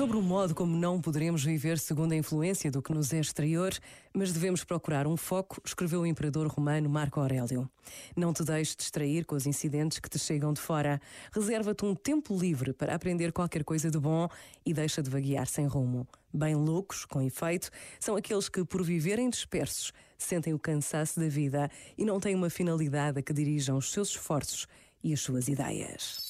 Sobre o modo como não poderemos viver segundo a influência do que nos é exterior, mas devemos procurar um foco, escreveu o imperador romano Marco Aurélio. Não te deixes distrair com os incidentes que te chegam de fora. Reserva-te um tempo livre para aprender qualquer coisa de bom e deixa de vaguear sem rumo. Bem loucos, com efeito, são aqueles que, por viverem dispersos, sentem o cansaço da vida e não têm uma finalidade a que dirijam os seus esforços e as suas ideias.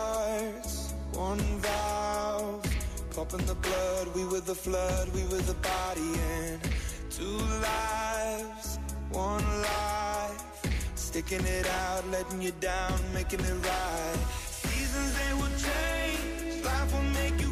pumping the blood. We were the flood, we were the body, and two lives, one life, sticking it out, letting you down, making it right. Seasons they will change, life will make you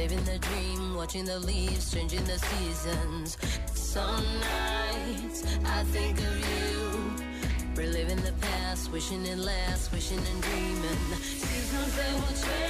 living the dream, watching the leaves changing the seasons. Some nights I think of you, reliving the past, wishing it lasts, wishing and dreaming. Seasons they will change,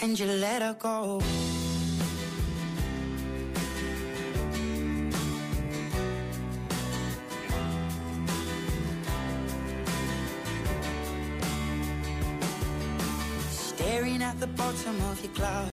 And you let her go. Staring at the bottom of your glass.